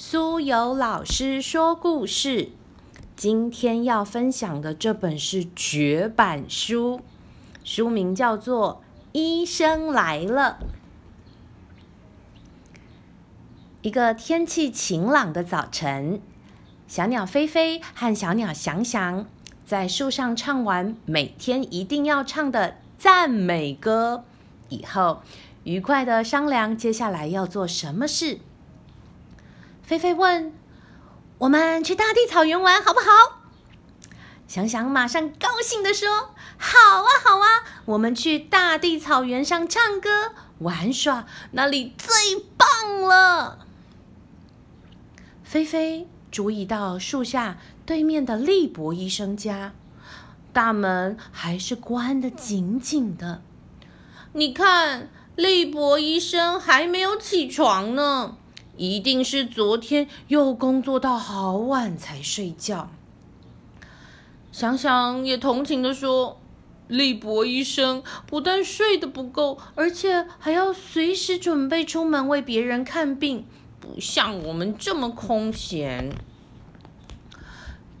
苏有老师说故事。今天要分享的这本是绝版书，书名叫做《医生来了》。一个天气晴朗的早晨，小鸟飞飞和小鸟翔翔在树上唱完每天一定要唱的赞美歌以后，愉快的商量接下来要做什么事。菲菲问：“我们去大地草原玩好不好？”想想马上高兴的说：“好啊，好啊！我们去大地草原上唱歌玩耍，那里最棒了。”菲菲注意到树下对面的利伯医生家，大门还是关得紧紧的。你看，利伯医生还没有起床呢。一定是昨天又工作到好晚才睡觉。想想也同情的说：“利伯医生不但睡得不够，而且还要随时准备出门为别人看病，不像我们这么空闲。”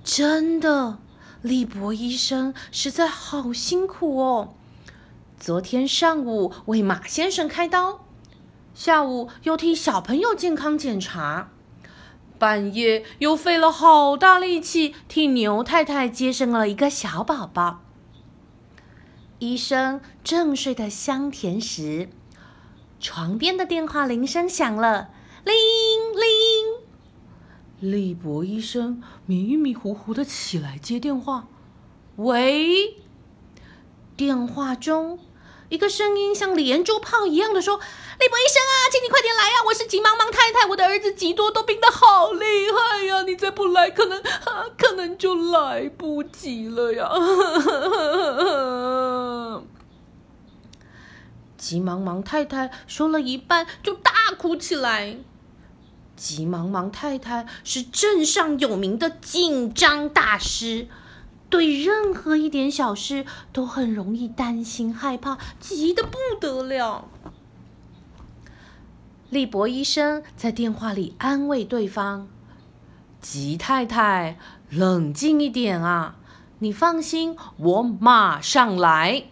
真的，利伯医生实在好辛苦哦。昨天上午为马先生开刀。下午又替小朋友健康检查，半夜又费了好大力气替牛太太接生了一个小宝宝。医生正睡得香甜时，床边的电话铃声响了，铃铃。利博医生迷迷糊糊的起来接电话，喂。电话中。一个声音像连珠炮一样的说：“利伯医生啊，请你快点来呀！我是急忙忙太太，我的儿子吉多多病得好厉害呀！你再不来，可能啊可能就来不及了呀！”急忙忙太太说了一半，就大哭起来。急忙忙太太是镇上有名的紧张大师。对任何一点小事都很容易担心害怕，急得不得了。利伯医生在电话里安慰对方：“吉太太，冷静一点啊！你放心，我马上来。”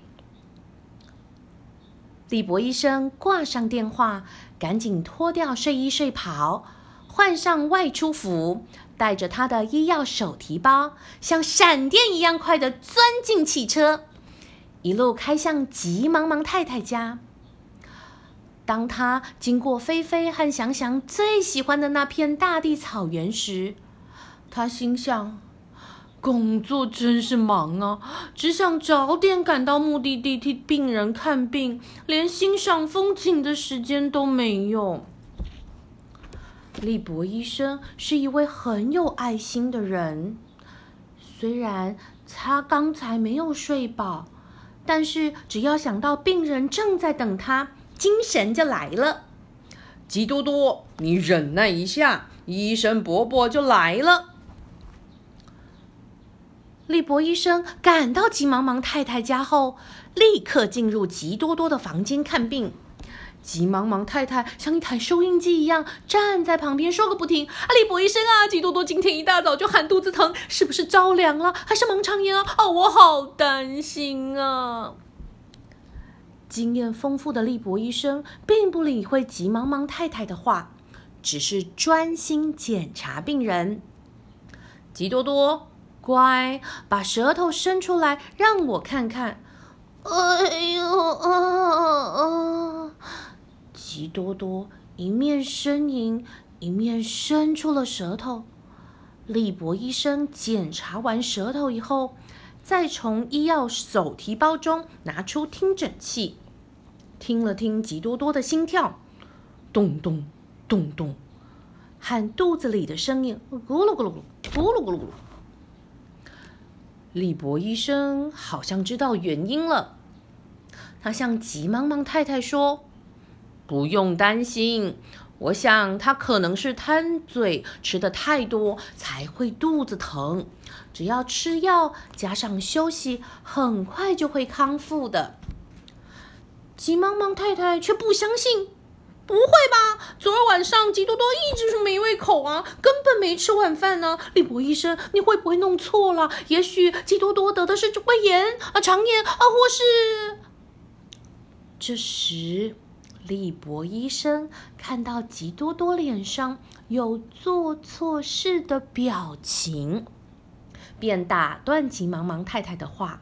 利伯医生挂上电话，赶紧脱掉睡衣睡袍，换上外出服。带着他的医药手提包，像闪电一样快的钻进汽车，一路开向急忙忙太太家。当他经过菲菲和翔翔最喜欢的那片大地草原时，他心想：工作真是忙啊，只想早点赶到目的地替病人看病，连欣赏风景的时间都没有。利伯医生是一位很有爱心的人，虽然他刚才没有睡饱，但是只要想到病人正在等他，精神就来了。吉多多，你忍耐一下，医生伯伯就来了。利伯医生赶到急忙忙太太家后，立刻进入吉多多的房间看病。急忙忙太太像一台收音机一样站在旁边说个不停。阿利伯医生啊，吉多多今天一大早就喊肚子疼，是不是着凉了，还是盲肠炎啊？哦，我好担心啊！经验丰富的利伯医生并不理会急忙忙太太的话，只是专心检查病人。吉多多，乖，把舌头伸出来让我看看。哎呦，啊啊！吉多多一面呻吟，一面伸出了舌头。利伯医生检查完舌头以后，再从医药手提包中拿出听诊器，听了听吉多多的心跳，咚咚咚咚，喊肚子里的声音，咕噜咕噜咕噜，咕噜咕噜。利伯医生好像知道原因了，他向急忙忙太太说。不用担心，我想他可能是贪嘴吃的太多才会肚子疼。只要吃药加上休息，很快就会康复的。急忙忙太太却不相信，不会吧？昨儿晚上吉多多一直是没胃口啊，根本没吃晚饭呢。利博医生，你会不会弄错了？也许吉多多得的是胃炎啊、肠炎啊，或是……这时，利伯医生看到吉多多脸上有做错事的表情，便打断急忙忙太太的话。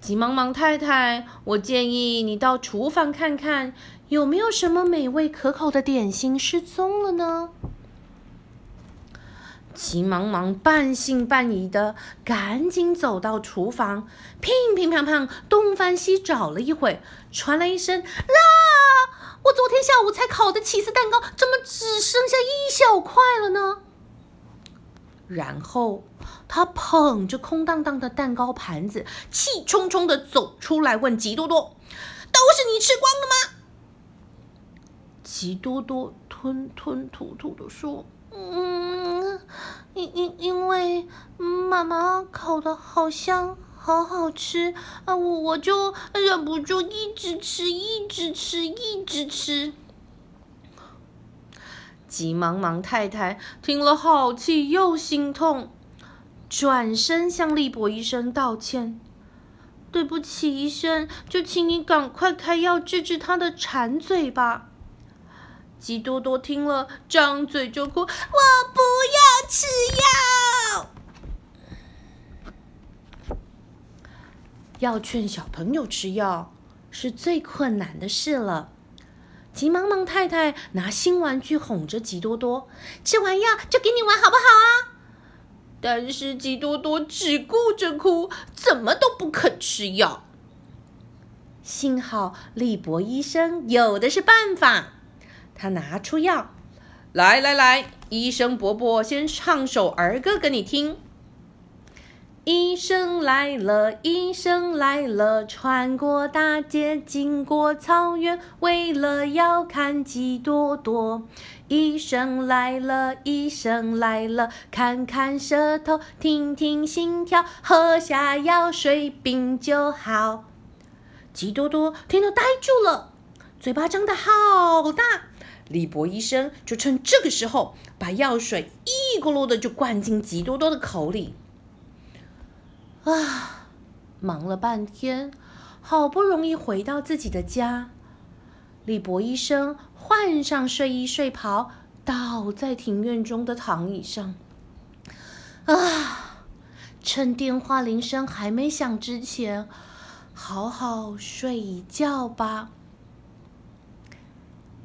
急忙忙太太，我建议你到厨房看看，有没有什么美味可口的点心失踪了呢？急忙忙半信半疑的赶紧走到厨房，乒乒乓乓东翻西找了一会，传来一声：“啦！我昨天下午才烤的起司蛋糕，怎么只剩下一小块了呢？”然后。他捧着空荡荡的蛋糕盘子，气冲冲的走出来，问吉多多：“都是你吃光了吗？”吉多多吞吞吐吐的说：“嗯，因因因为妈妈烤的好香，好好吃啊，我我就忍不住一直吃，一直吃，一直吃。”急忙忙太太听了，好气又心痛。转身向利伯医生道歉：“对不起，医生，就请你赶快开药治治他的馋嘴吧。”吉多多听了，张嘴就哭：“我不要吃药！”要劝小朋友吃药是最困难的事了。急忙忙太太拿新玩具哄着吉多多：“吃完药就给你玩，好不好啊？”但是吉多多只顾着哭，怎么都不肯吃药。幸好利伯医生有的是办法，他拿出药，来来来，医生伯伯先唱首儿歌给你听。医生来了，医生来了，穿过大街，经过草原，为了要看吉多多。医生来了，医生来了，看看舌头，听听心跳，喝下药水，病就好。吉多多听得呆住了，嘴巴张得好大。李博医生就趁这个时候，把药水一咕噜的就灌进吉多多的口里。啊，忙了半天，好不容易回到自己的家。李博医生换上睡衣睡袍，倒在庭院中的躺椅上。啊，趁电话铃声还没响之前，好好睡一觉吧。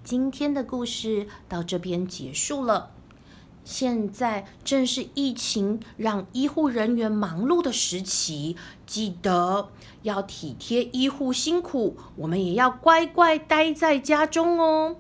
今天的故事到这边结束了。现在正是疫情让医护人员忙碌的时期，记得要体贴医护辛苦，我们也要乖乖待在家中哦。